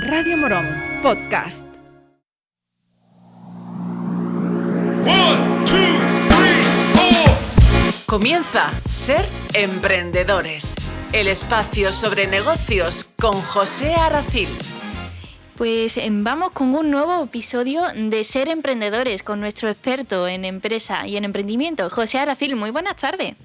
Radio Morón Podcast. Comienza Ser Emprendedores, el espacio sobre negocios con José Aracil. Pues em, vamos con un nuevo episodio de Ser Emprendedores con nuestro experto en empresa y en emprendimiento, José Aracil. Muy buenas tardes.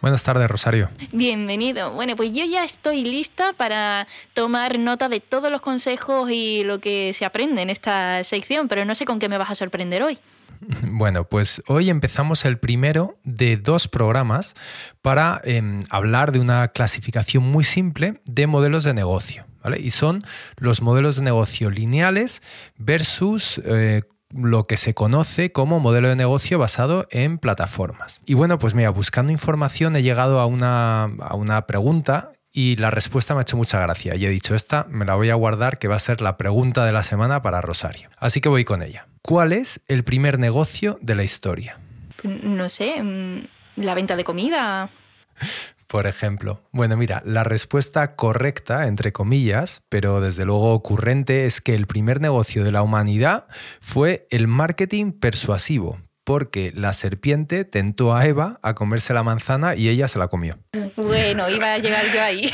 Buenas tardes, Rosario. Bienvenido. Bueno, pues yo ya estoy lista para tomar nota de todos los consejos y lo que se aprende en esta sección, pero no sé con qué me vas a sorprender hoy. Bueno, pues hoy empezamos el primero de dos programas para em, hablar de una clasificación muy simple de modelos de negocio. ¿vale? Y son los modelos de negocio lineales versus eh, lo que se conoce como modelo de negocio basado en plataformas. Y bueno, pues mira, buscando información he llegado a una, a una pregunta y la respuesta me ha hecho mucha gracia. Y he dicho, esta me la voy a guardar, que va a ser la pregunta de la semana para Rosario. Así que voy con ella. ¿Cuál es el primer negocio de la historia? No sé, mm, la venta de comida. por ejemplo? Bueno, mira, la respuesta correcta, entre comillas, pero desde luego ocurrente, es que el primer negocio de la humanidad fue el marketing persuasivo, porque la serpiente tentó a Eva a comerse la manzana y ella se la comió. Bueno, iba a llegar yo ahí.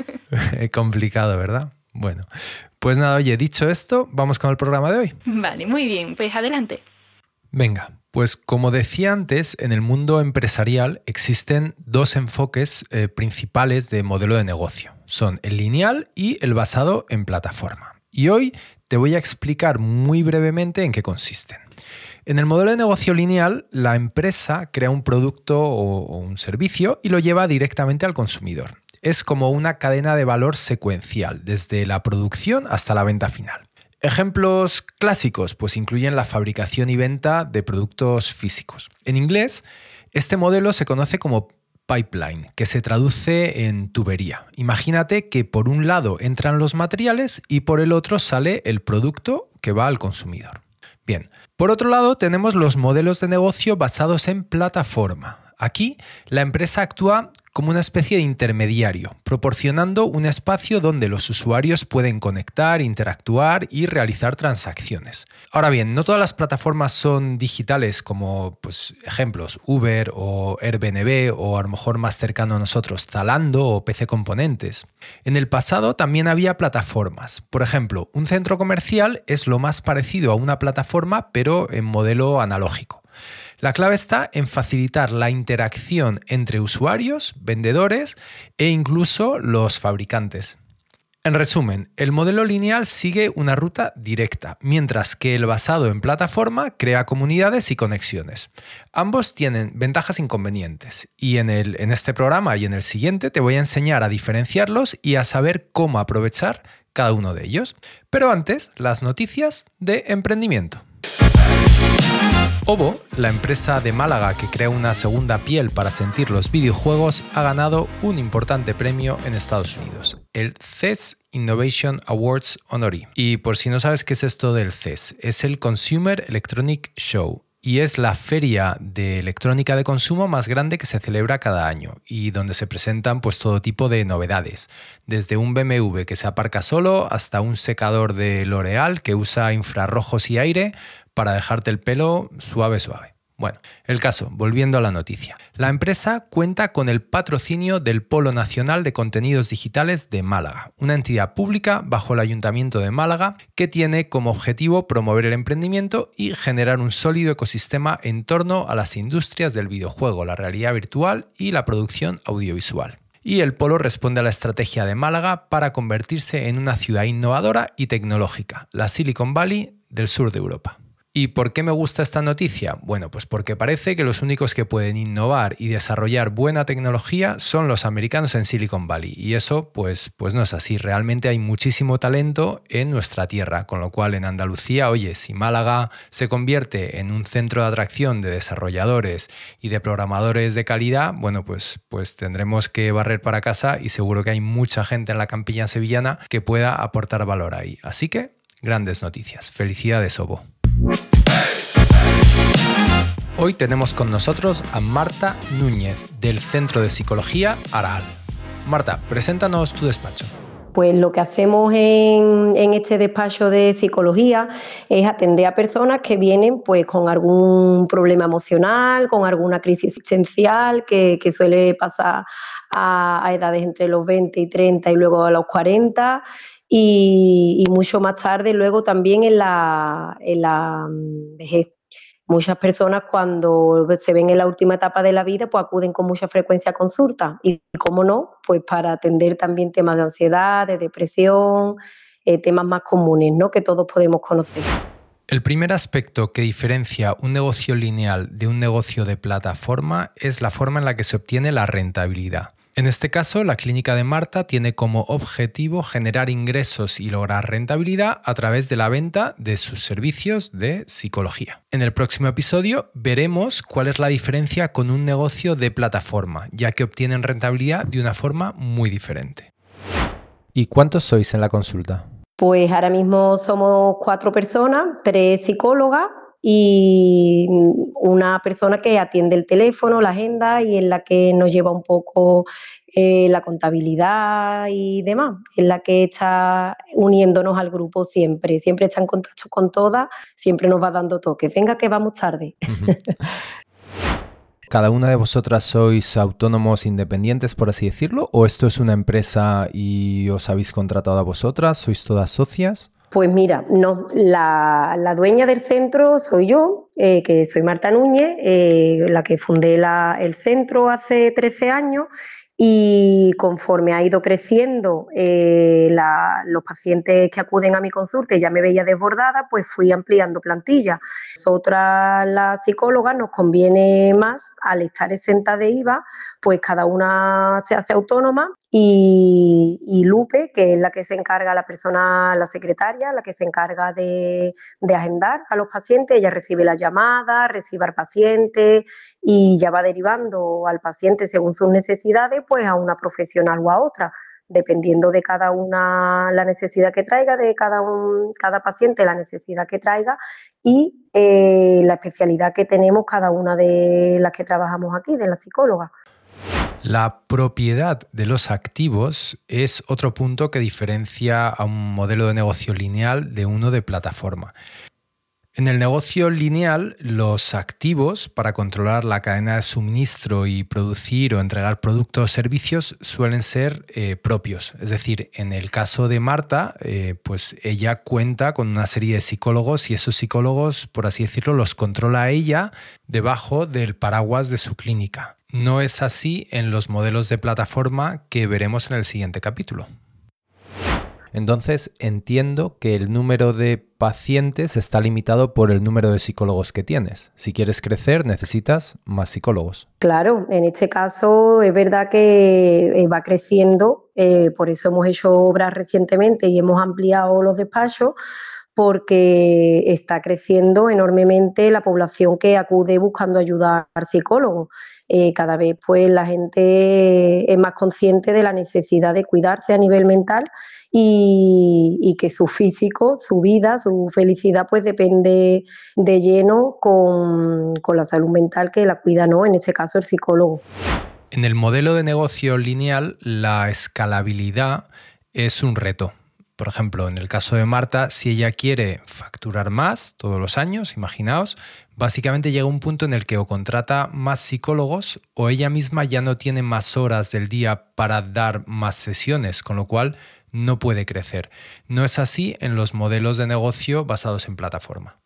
Complicado, ¿verdad? Bueno, pues nada, oye, dicho esto, vamos con el programa de hoy. Vale, muy bien, pues adelante. Venga, pues como decía antes, en el mundo empresarial existen dos enfoques eh, principales de modelo de negocio. Son el lineal y el basado en plataforma. Y hoy te voy a explicar muy brevemente en qué consisten. En el modelo de negocio lineal, la empresa crea un producto o un servicio y lo lleva directamente al consumidor. Es como una cadena de valor secuencial, desde la producción hasta la venta final. Ejemplos clásicos pues incluyen la fabricación y venta de productos físicos. En inglés, este modelo se conoce como pipeline, que se traduce en tubería. Imagínate que por un lado entran los materiales y por el otro sale el producto que va al consumidor. Bien, por otro lado tenemos los modelos de negocio basados en plataforma. Aquí la empresa actúa como una especie de intermediario, proporcionando un espacio donde los usuarios pueden conectar, interactuar y realizar transacciones. Ahora bien, no todas las plataformas son digitales como pues, ejemplos Uber o Airbnb o a lo mejor más cercano a nosotros Zalando o PC Componentes. En el pasado también había plataformas. Por ejemplo, un centro comercial es lo más parecido a una plataforma pero en modelo analógico. La clave está en facilitar la interacción entre usuarios, vendedores e incluso los fabricantes. En resumen, el modelo lineal sigue una ruta directa, mientras que el basado en plataforma crea comunidades y conexiones. Ambos tienen ventajas e inconvenientes, y en, el, en este programa y en el siguiente te voy a enseñar a diferenciarlos y a saber cómo aprovechar cada uno de ellos. Pero antes, las noticias de emprendimiento. Ovo, la empresa de Málaga que crea una segunda piel para sentir los videojuegos, ha ganado un importante premio en Estados Unidos, el CES Innovation Awards Honoree. Y por si no sabes qué es esto del CES, es el Consumer Electronic Show, y es la feria de electrónica de consumo más grande que se celebra cada año y donde se presentan pues todo tipo de novedades, desde un BMW que se aparca solo hasta un secador de L'Oreal que usa infrarrojos y aire para dejarte el pelo suave, suave. Bueno, el caso, volviendo a la noticia. La empresa cuenta con el patrocinio del Polo Nacional de Contenidos Digitales de Málaga, una entidad pública bajo el Ayuntamiento de Málaga que tiene como objetivo promover el emprendimiento y generar un sólido ecosistema en torno a las industrias del videojuego, la realidad virtual y la producción audiovisual. Y el Polo responde a la estrategia de Málaga para convertirse en una ciudad innovadora y tecnológica, la Silicon Valley del sur de Europa. ¿Y por qué me gusta esta noticia? Bueno, pues porque parece que los únicos que pueden innovar y desarrollar buena tecnología son los americanos en Silicon Valley. Y eso, pues, pues no es así. Realmente hay muchísimo talento en nuestra tierra. Con lo cual, en Andalucía, oye, si Málaga se convierte en un centro de atracción de desarrolladores y de programadores de calidad, bueno, pues, pues tendremos que barrer para casa y seguro que hay mucha gente en la campiña sevillana que pueda aportar valor ahí. Así que, grandes noticias. Felicidades, Obo. Hoy tenemos con nosotros a Marta Núñez del Centro de Psicología Araal. Marta, preséntanos tu despacho. Pues lo que hacemos en, este despacho de psicología es atender a personas que vienen pues con algún problema emocional, con alguna crisis existencial que, suele pasar a, edades entre los 20 y 30 y luego a los 40 y, mucho más tarde luego también en la, en la mm. Muchas personas cuando se ven en la última etapa de la vida, pues acuden con mucha frecuencia a consulta. Y, como no, pues para atender también temas de ansiedad, de depresión, eh, temas más comunes, ¿no? Que todos podemos conocer. El primer aspecto que diferencia un negocio lineal de un negocio de plataforma es la forma en la que se obtiene la rentabilidad. En este caso, la clínica de Marta tiene como objetivo generar ingresos y lograr rentabilidad a través de la venta de sus servicios de psicología. En el próximo episodio veremos cuál es la diferencia con un negocio de plataforma, ya que obtienen rentabilidad de una forma muy diferente. ¿Y cuántos sois en la consulta? Pues ahora mismo somos cuatro personas, tres psicólogas y una persona que atiende el teléfono, la agenda y en la que nos lleva un poco eh, la contabilidad y demás, en la que está uniéndonos al grupo siempre, siempre está en contacto con todas, siempre nos va dando toques, venga que vamos tarde. ¿Cada una de vosotras sois autónomos independientes, por así decirlo? ¿O esto es una empresa y os habéis contratado a vosotras? ¿Sois todas socias? Pues mira, no, la, dueña del centro soy yo, eh, que soy Marta Núñez, eh, la que fundé el centro hace 13 años y conforme ha ido creciendo eh, los pacientes que acuden a mi consulta y ya me veía desbordada, pues fui ampliando plantilla. Nosotras las psicólogas nos conviene más al estar exenta de IVA, pues cada una se hace autónoma y, Lupe, que es la que se encarga, la persona, la secretaria, la que se encarga de, agendar a los pacientes, ella recibe la llamada, recibe al paciente y ya va derivando al paciente según sus necesidades, pues a una profesional o a otra dependiendo de cada una la necesidad que traiga, de cada, un, cada paciente la necesidad que traiga y eh, la especialidad que tenemos cada una de las que trabajamos aquí, de la psicóloga. La propiedad de los activos es otro punto que diferencia a un modelo de negocio lineal de uno de plataforma. En el negocio lineal, los activos para controlar la cadena de suministro y producir o entregar productos o servicios suelen ser eh, propios. Es decir, en el caso de Marta, eh, pues ella cuenta con una serie de psicólogos y esos psicólogos, por así decirlo, los controla ella debajo del paraguas de su clínica. No es así en los modelos de plataforma que veremos en el siguiente capítulo. Entonces entiendo que el número de pacientes está limitado por el número de psicólogos que tienes. Si quieres crecer, necesitas más psicólogos. Claro, en este caso es verdad que eh, va creciendo, eh, por eso hemos hecho obras recientemente y hemos ampliado los despachos porque está creciendo enormemente la población que acude buscando ayuda al psicólogo. Eh, cada vez pues la gente es más consciente de la necesidad de cuidarse a nivel mental y, que su físico, su vida, su felicidad pues depende de lleno con, con la salud mental que la cuida, ¿no? En este caso el psicólogo. En el modelo de negocio lineal, la escalabilidad es un reto. Por ejemplo, en el caso de Marta, si ella quiere facturar más todos los años, imaginaos, básicamente llega un punto en el que o contrata más psicólogos o ella misma ya no tiene más horas del día para dar más sesiones, con lo cual no puede crecer. No es así en los modelos de negocio basados en plataforma.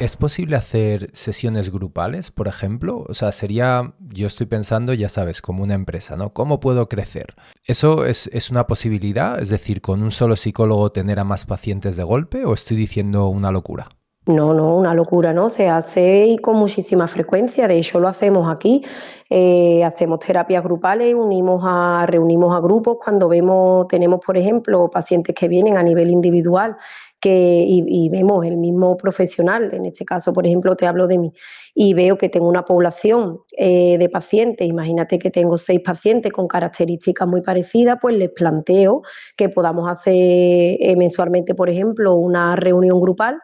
¿Es posible hacer sesiones grupales, por ejemplo? O sea, sería, yo estoy pensando, ya sabes, como una empresa, ¿no? ¿Cómo puedo crecer? ¿Eso es, es, una posibilidad? Es decir, con un solo psicólogo tener a más pacientes de golpe o estoy diciendo una locura? No, no, una locura, ¿no? Se hace y con muchísima frecuencia. De hecho, lo hacemos aquí. Eh, hacemos terapias grupales, unimos a, reunimos a grupos cuando vemos, tenemos, por ejemplo, pacientes que vienen a nivel individual que, y, vemos el mismo profesional, en este caso, por ejemplo, te hablo de mí, y veo que tengo una población eh, de pacientes, imagínate que tengo seis pacientes con características muy parecidas, pues les planteo que podamos hacer eh, mensualmente, por ejemplo, una reunión grupal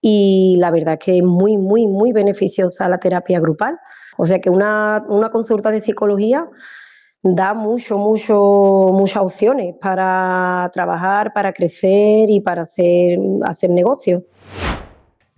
y la verdad que es muy, muy, muy beneficiosa la terapia grupal. O sea que una, consulta de psicología da mucho, mucho, muchas opciones para trabajar, para crecer y para hacer, hacer negocio.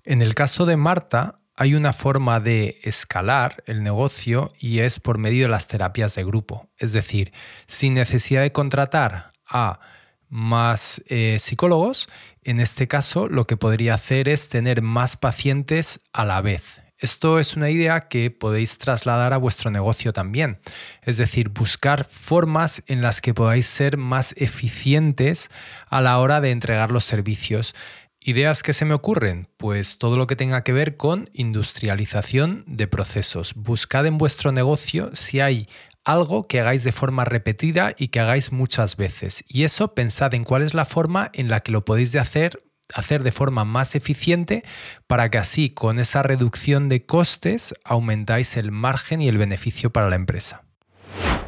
En el caso de Marta, hay una forma de escalar el negocio y es por medio de las terapias de grupo. Es decir, sin necesidad de contratar a más eh, psicólogos, en este caso lo que podría hacer es tener más pacientes a la vez. Esto es una idea que podéis trasladar a vuestro negocio también. Es decir, buscar formas en las que podáis ser más eficientes a la hora de entregar los servicios. ¿Ideas que se me ocurren? Pues todo lo que tenga que ver con industrialización de procesos. Buscad en vuestro negocio si hay algo que hagáis de forma repetida y que hagáis muchas veces. Y eso pensad en cuál es la forma en la que lo podéis hacer hacer de forma más eficiente para que así con esa reducción de costes aumentáis el margen y el beneficio para la empresa.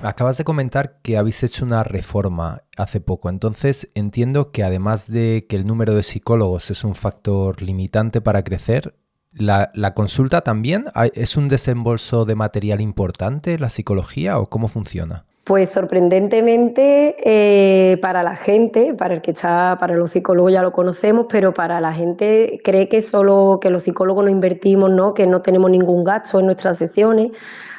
Acabas de comentar que habéis hecho una reforma hace poco, entonces entiendo que además de que el número de psicólogos es un factor limitante para crecer, la, la, consulta también es un desembolso de material importante, la psicología, o cómo funciona? Pues sorprendentemente eh, para la gente, para el que está, para los psicólogos ya lo conocemos, pero para la gente cree que solo que los psicólogos no invertimos, ¿no? que no tenemos ningún gasto en nuestras sesiones,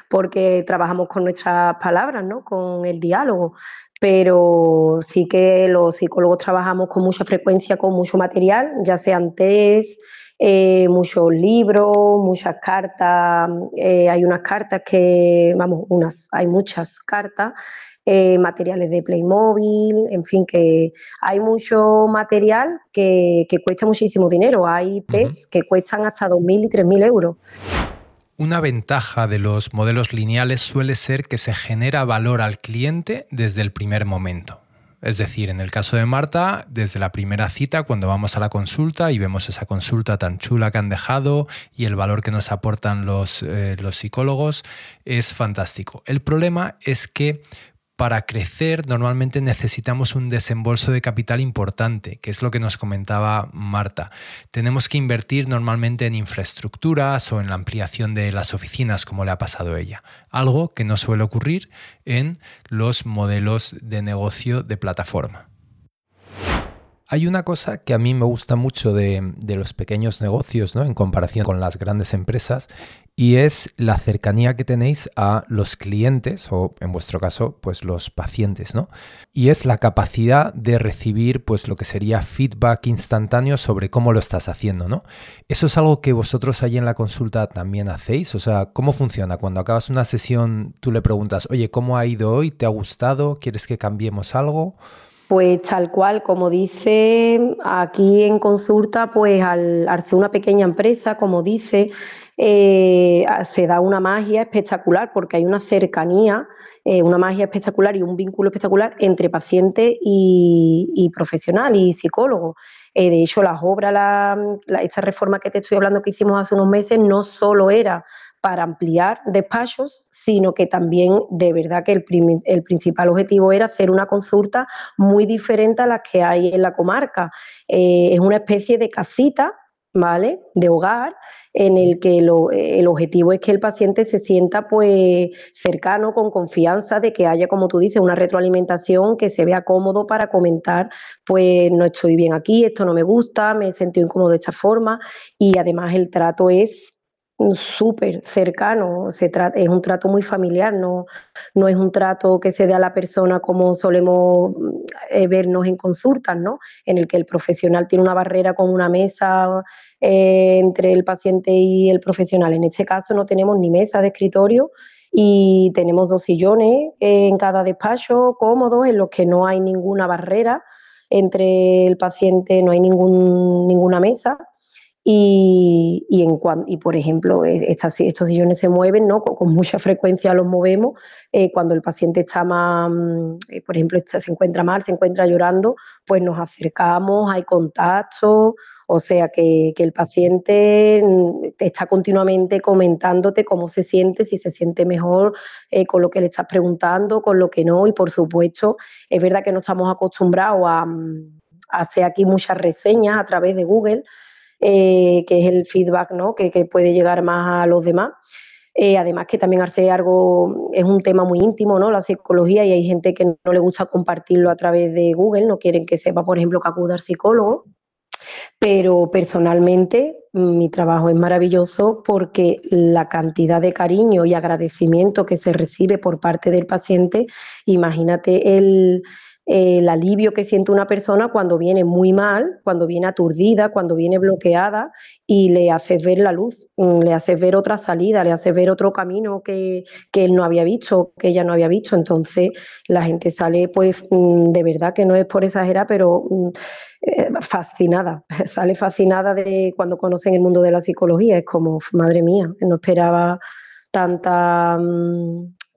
porque trabajamos con nuestras palabras, ¿no? con el diálogo. Pero sí que los psicólogos trabajamos con mucha frecuencia con mucho material, ya sean test, eh, muchos libros, muchas cartas, eh, hay unas cartas que, vamos, unas, hay muchas cartas, eh, materiales de Playmobil, en fin, que hay mucho material que, cuesta muchísimo dinero, hay test que cuestan hasta 2.000 y 3.000 euros. Una ventaja de los modelos lineales suele ser que se genera valor al cliente desde el primer momento. Es decir, en el caso de Marta, desde la primera cita, cuando vamos a la consulta y vemos esa consulta tan chula que han dejado y el valor que nos aportan los, eh, los psicólogos, es fantástico. El problema es que para crecer normalmente necesitamos un desembolso de capital importante, que es lo que nos comentaba Marta. Tenemos que invertir normalmente en infraestructuras o en la ampliación de las oficinas, como le ha pasado a ella. Algo que no suele ocurrir en los modelos de negocio de plataforma. Hay una cosa que a mí me gusta mucho de, los pequeños negocios, ¿no? En comparación con las grandes empresas, y es la cercanía que tenéis a los clientes, o en vuestro caso, pues los pacientes, ¿no? Y es la capacidad de recibir, pues lo que sería feedback instantáneo sobre cómo lo estás haciendo, ¿no? Eso es algo que vosotros ahí en la consulta también hacéis. O sea, ¿cómo funciona? Cuando acabas una sesión, tú le preguntas, oye, ¿cómo ha ido hoy? ¿Te ha gustado? ¿Quieres que cambiemos algo? Pues tal cual, como dice aquí en consulta, pues al, ser una pequeña empresa, como dice, eh, se da una magia espectacular porque hay una cercanía, eh, una magia espectacular y un vínculo espectacular entre paciente y, profesional y psicólogo. Eh, de hecho, las obras, esta reforma que te estoy hablando que hicimos hace unos meses, no solo era para ampliar despachos, sino que también de verdad que el, principal objetivo era hacer una consulta muy diferente a las que hay en la comarca. Eh, es una especie de casita, ¿vale? De hogar, en el que el objetivo es que el paciente se sienta pues cercano, con confianza, de que haya, como tú dices, una retroalimentación, que se vea cómodo para comentar, pues no estoy bien aquí, esto no me gusta, me he sentido incómodo de esta forma, y además el trato es súper cercano, es un trato muy familiar, no, es un trato que se dé a la persona como solemos eh, vernos en consultas, ¿no? en el que el profesional tiene una barrera con una mesa eh, entre el paciente y el profesional. En este caso no tenemos ni mesa de escritorio y tenemos dos sillones en cada despacho cómodos en los que no hay ninguna barrera entre el paciente, no hay ningún, ninguna mesa y, en y por ejemplo, estas, estos sillones se mueven, ¿no? Con, mucha frecuencia los movemos. Eh, cuando el paciente está más, mm, eh, por ejemplo, se encuentra mal, se encuentra llorando, pues nos acercamos, hay contacto, o sea que, que el paciente mm, está continuamente comentándote cómo se siente, si se siente mejor eh, con lo que le estás preguntando, con lo que no. Y por supuesto, es verdad que no estamos acostumbrados a, mm, a hacer aquí muchas reseñas a través de Google. Eh, que es el feedback ¿no? que, puede llegar más a los demás. Eh, además que también hace algo, es un tema muy íntimo, ¿no? La psicología y hay gente que no le gusta compartirlo a través de Google, no quieren que sepa, por ejemplo, que acuda al psicólogo. Pero personalmente mi trabajo es maravilloso porque la cantidad de cariño y agradecimiento que se recibe por parte del paciente, imagínate el, el alivio que siente una persona cuando viene muy mal, cuando viene aturdida, cuando viene bloqueada y le haces ver la luz, mm, le haces ver otra salida, le haces ver otro camino que, él no había visto, que ella no había visto. Entonces la gente sale, pues, mm, de verdad que no es por exagerar, pero mm, eh, fascinada, sale fascinada de cuando conocen el mundo de la psicología. Es como, madre mía, no esperaba tanta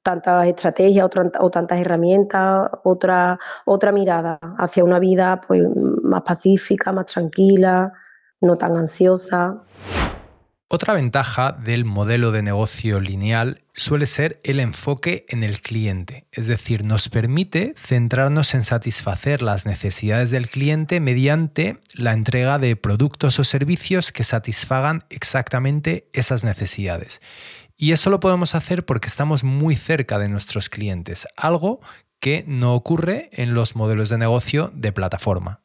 tantas estrategias o, tantas herramientas, otra, otra mirada hacia una vida pues, más pacífica, más tranquila, no tan ansiosa. Otra ventaja del modelo de negocio lineal suele ser el enfoque en el cliente, es decir, nos permite centrarnos en satisfacer las necesidades del cliente mediante la entrega de productos o servicios que satisfagan exactamente esas necesidades. Y eso lo podemos hacer porque estamos muy cerca de nuestros clientes, algo que no ocurre en los modelos de negocio de plataforma.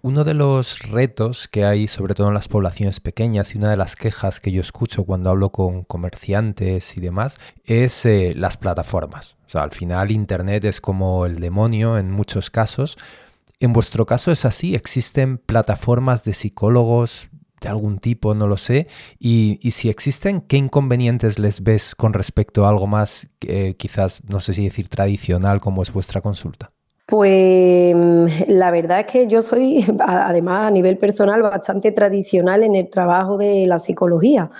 Uno de los retos que hay, sobre todo en las poblaciones pequeñas, y una de las quejas que yo escucho cuando hablo con comerciantes y demás, es eh, las plataformas. O sea, al final Internet es como el demonio en muchos casos. En vuestro caso es así, existen plataformas de psicólogos, de algún tipo, no lo sé. Y, si existen, ¿qué inconvenientes les ves con respecto a algo más, eh, quizás, no sé si decir tradicional, como es vuestra consulta? Pues la verdad es que yo soy, además a nivel personal, bastante tradicional en el trabajo de la psicología.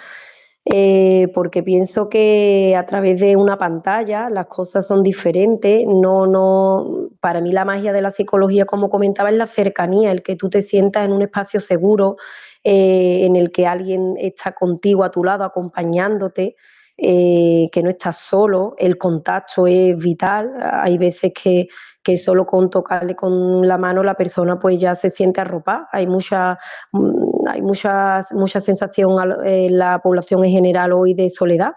Eh, porque pienso que a través de una pantalla las cosas son diferentes. No, no, para mí la magia de la psicología, como comentaba, es la cercanía, el que tú te sientas en un espacio seguro, eh, en el que alguien está contigo a tu lado, acompañándote. Eh, que no estás solo, el contacto es vital. Hay veces que, solo con tocarle con la mano la persona pues ya se siente arropada. Hay mucha, mm, hay mucha, mucha sensación en la población en general hoy de soledad.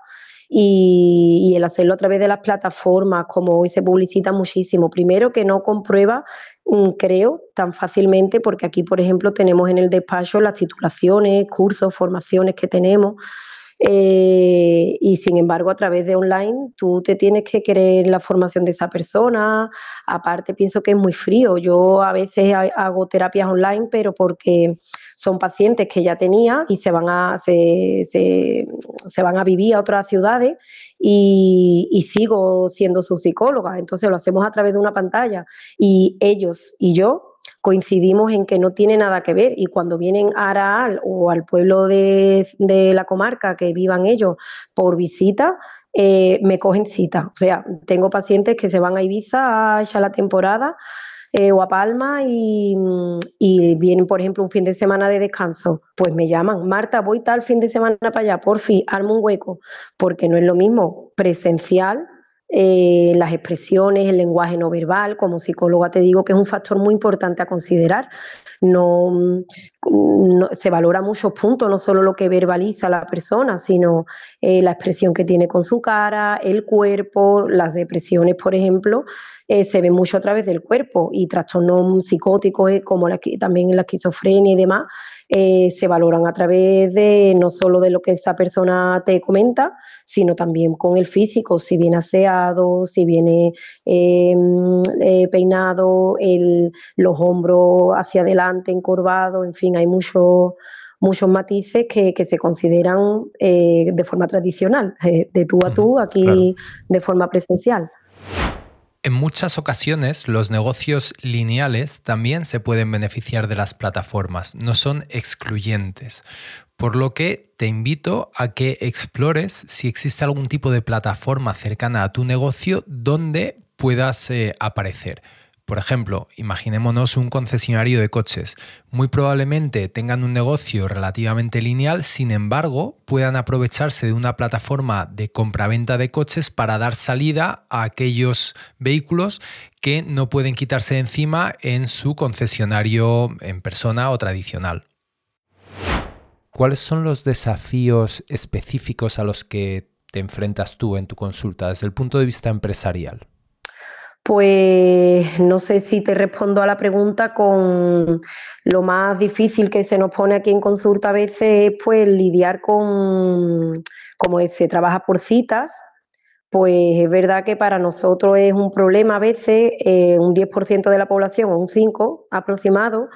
Y, el hacerlo a través de las plataformas, como hoy se publicita muchísimo. Primero que no comprueba, mm, creo, tan fácilmente, porque aquí, por ejemplo, tenemos en el despacho las titulaciones, cursos, formaciones que tenemos. Eh, y sin embargo, a través de online, tú te tienes que querer la formación de esa persona. Aparte, pienso que es muy frío. Yo a veces hago terapias online, pero porque son pacientes que ya tenía y se van a, se, se, van a vivir a otras ciudades y, sigo siendo su psicóloga. Entonces lo hacemos a través de una pantalla y ellos y yo coincidimos en que no tiene nada que ver y cuando vienen a Araal o al pueblo de, de la comarca que vivan ellos por visita, eh, me cogen cita. O sea, tengo pacientes que se van a Ibiza ya la temporada eh, o a Palma y, y, vienen, por ejemplo, un fin de semana de descanso, pues me llaman, Marta, voy tal fin de semana para allá, por fin, armo un hueco, porque no es lo mismo presencial eh, las expresiones, el lenguaje no verbal. Como psicóloga te digo que es un factor muy importante a considerar. No, se valora muchos puntos, no solo lo que verbaliza la persona, sino eh, la expresión que tiene con su cara, el cuerpo, las depresiones, por ejemplo, eh, se ven mucho a través del cuerpo y trastornos psicóticos como la, también la esquizofrenia y demás eh, se valoran a través de no solo de lo que esa persona te comenta, sino también con el físico, si viene aseado, si viene em, eh, peinado, los hombros hacia adelante, encorvados, en fin, hay muchos muchos matices que, se consideran eh, de forma tradicional, de tú a tú, aquí de forma presencial. En muchas ocasiones los negocios lineales también se pueden beneficiar de las plataformas, no son excluyentes. Por lo que te invito a que explores si existe algún tipo de plataforma cercana a tu negocio donde puedas eh, aparecer. Por ejemplo, imaginémonos un concesionario de coches. Muy probablemente tengan un negocio relativamente lineal, sin embargo, puedan aprovecharse de una plataforma de compraventa de coches para dar salida a aquellos vehículos que no pueden quitarse de encima en su concesionario en persona o tradicional. ¿cuáles son los desafíos específicos a los que te enfrentas tú en tu consulta desde el punto de vista empresarial? Pues no sé si te respondo a la pregunta con lo más difícil que se nos pone aquí en consulta a veces es pues lidiar con, como se trabaja por citas, pues es verdad que para nosotros es un problema a veces, eh, un 10% de la población o un 5% aproximado,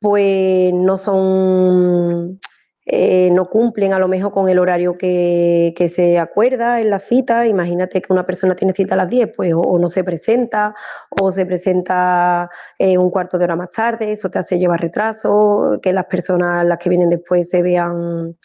pues no son eh, no cumplen a lo mejor con el horario que, se acuerda en la cita. Imagínate que una persona tiene cita a las 10, pues o, no se presenta o se presenta eh, un cuarto de hora más tarde, eso te hace llevar retraso, que las personas, las que vienen después, se vean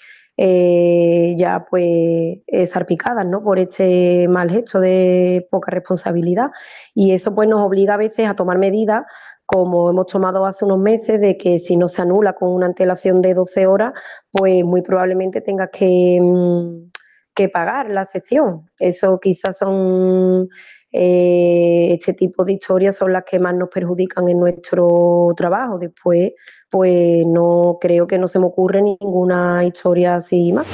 eh, ya pues zarpicadas ¿no? por este mal gesto de poca responsabilidad y eso pues nos obliga a veces a tomar medidas como hemos tomado hace unos meses, de que si no se anula con una antelación de 12 horas, pues muy probablemente tengas que, mm, que pagar la sesión. Eso quizás son eh, este tipo de historias son las que más nos perjudican en nuestro trabajo. Después, pues no creo que no se me ocurre ninguna historia así más.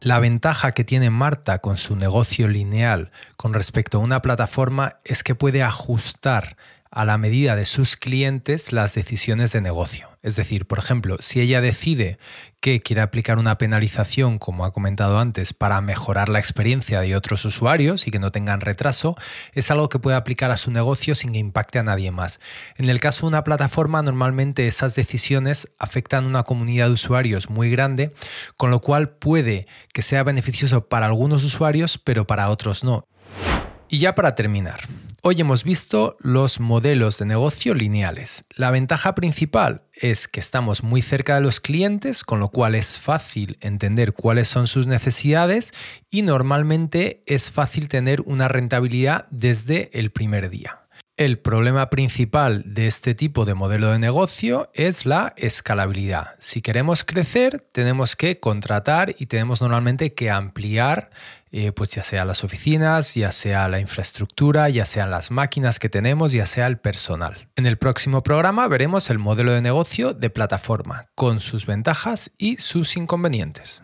La ventaja que tiene Marta con su negocio lineal con respecto a una plataforma es que puede ajustar a la medida de sus clientes las decisiones de negocio. Es decir, por ejemplo, si ella decide que quiere aplicar una penalización, como ha comentado antes, para mejorar la experiencia de otros usuarios y que no tengan retraso, es algo que puede aplicar a su negocio sin que impacte a nadie más. En el caso de una plataforma, normalmente esas decisiones afectan a una comunidad de usuarios muy grande, con lo cual puede que sea beneficioso para algunos usuarios, pero para otros no. Y ya para terminar, Hoy hemos visto los modelos de negocio lineales. La ventaja principal es que estamos muy cerca de los clientes, con lo cual es fácil entender cuáles son sus necesidades y normalmente es fácil tener una rentabilidad desde el primer día. El problema principal de este tipo de modelo de negocio es la escalabilidad. Si queremos crecer, tenemos que contratar y tenemos normalmente que ampliar, eh, pues ya sea las oficinas, ya sea la infraestructura, ya sean las máquinas que tenemos, ya sea el personal. En el próximo programa veremos el modelo de negocio de plataforma, con sus ventajas y sus inconvenientes.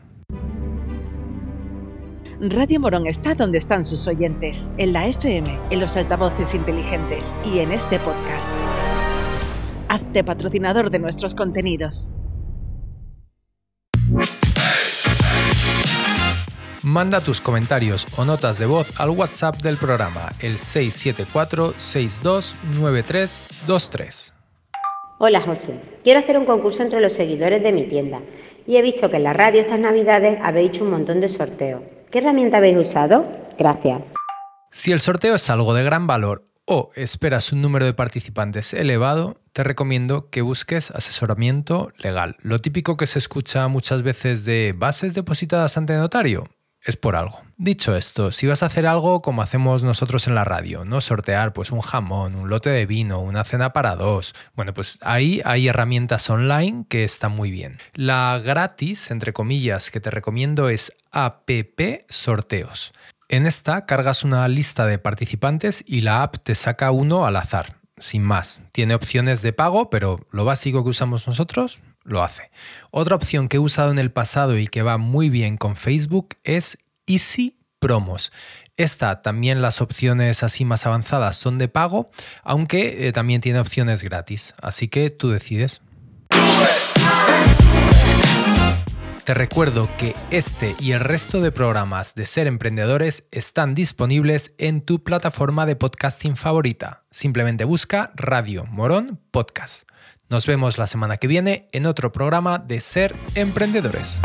Radio Morón está donde están sus oyentes, en la FM, en los altavoces inteligentes y en este podcast. Hazte patrocinador de nuestros contenidos. Manda tus comentarios o notas de voz al WhatsApp del programa, el 674-629323. Hola José, quiero hacer un concurso entre los seguidores de mi tienda y he visto que en la radio estas navidades habéis hecho un montón de sorteos. ¿Qué herramienta habéis usado? Gracias. Si el sorteo es algo de gran valor o esperas un número de participantes elevado, te recomiendo que busques asesoramiento legal. Lo típico que se escucha muchas veces de bases depositadas ante notario es por algo. Dicho esto, si vas a hacer algo como hacemos nosotros en la radio, no sortear pues un jamón, un lote de vino, una cena para dos, bueno, pues ahí hay herramientas online que están muy bien. La gratis, entre comillas, que te recomiendo es app sorteos. En esta cargas una lista de participantes y la app te saca uno al azar, sin más. Tiene opciones de pago, pero lo básico que usamos nosotros lo hace. Otra opción que he usado en el pasado y que va muy bien con Facebook es Easy Promos. Esta también las opciones así más avanzadas son de pago, aunque eh, también tiene opciones gratis, así que tú decides. Te recuerdo que este y el resto de programas de Ser Emprendedores están disponibles en tu plataforma de podcasting favorita. Simplemente busca Radio Morón Podcast. Nos vemos la semana que viene en otro programa de Ser Emprendedores.